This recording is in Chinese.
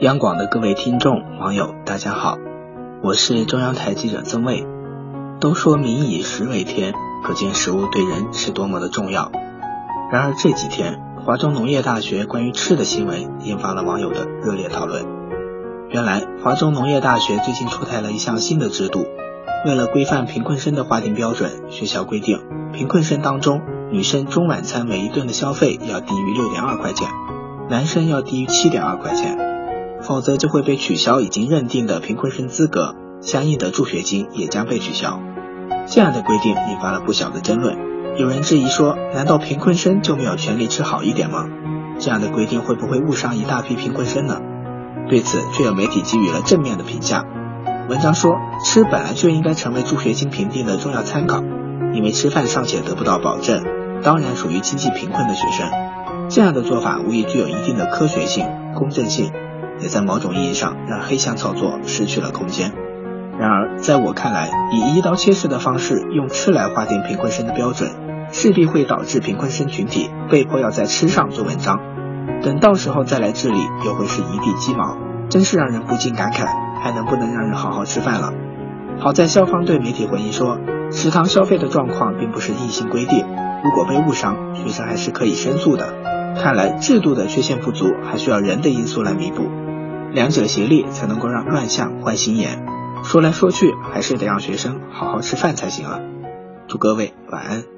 央广的各位听众、网友，大家好，我是中央台记者曾卫。都说民以食为天，可见食物对人是多么的重要。然而这几天，华中农业大学关于吃的新闻引发了网友的热烈讨论。原来，华中农业大学最近出台了一项新的制度，为了规范贫困生的划定标准，学校规定，贫困生当中，女生中晚餐每一顿的消费要低于六点二块钱，男生要低于七点二块钱。否则就会被取消已经认定的贫困生资格，相应的助学金也将被取消。这样的规定引发了不小的争论。有人质疑说，难道贫困生就没有权利吃好一点吗？这样的规定会不会误伤一大批贫困生呢？对此，却有媒体给予了正面的评价。文章说，吃本来就应该成为助学金评定的重要参考，因为吃饭尚且得不到保证，当然属于经济贫困的学生。这样的做法无疑具有一定的科学性、公正性。也在某种意义上让黑箱操作失去了空间。然而，在我看来，以一刀切式的方式用吃来划定贫困生的标准，势必会导致贫困生群体被迫要在吃上做文章。等到时候再来治理，又会是一地鸡毛，真是让人不禁感慨，还能不能让人好好吃饭了？好在校方对媒体回应说，食堂消费的状况并不是硬性规定，如果被误伤，学生还是可以申诉的。看来制度的缺陷不足，还需要人的因素来弥补。两者协力才能够让乱象换心眼。说来说去，还是得让学生好好吃饭才行啊！祝各位晚安。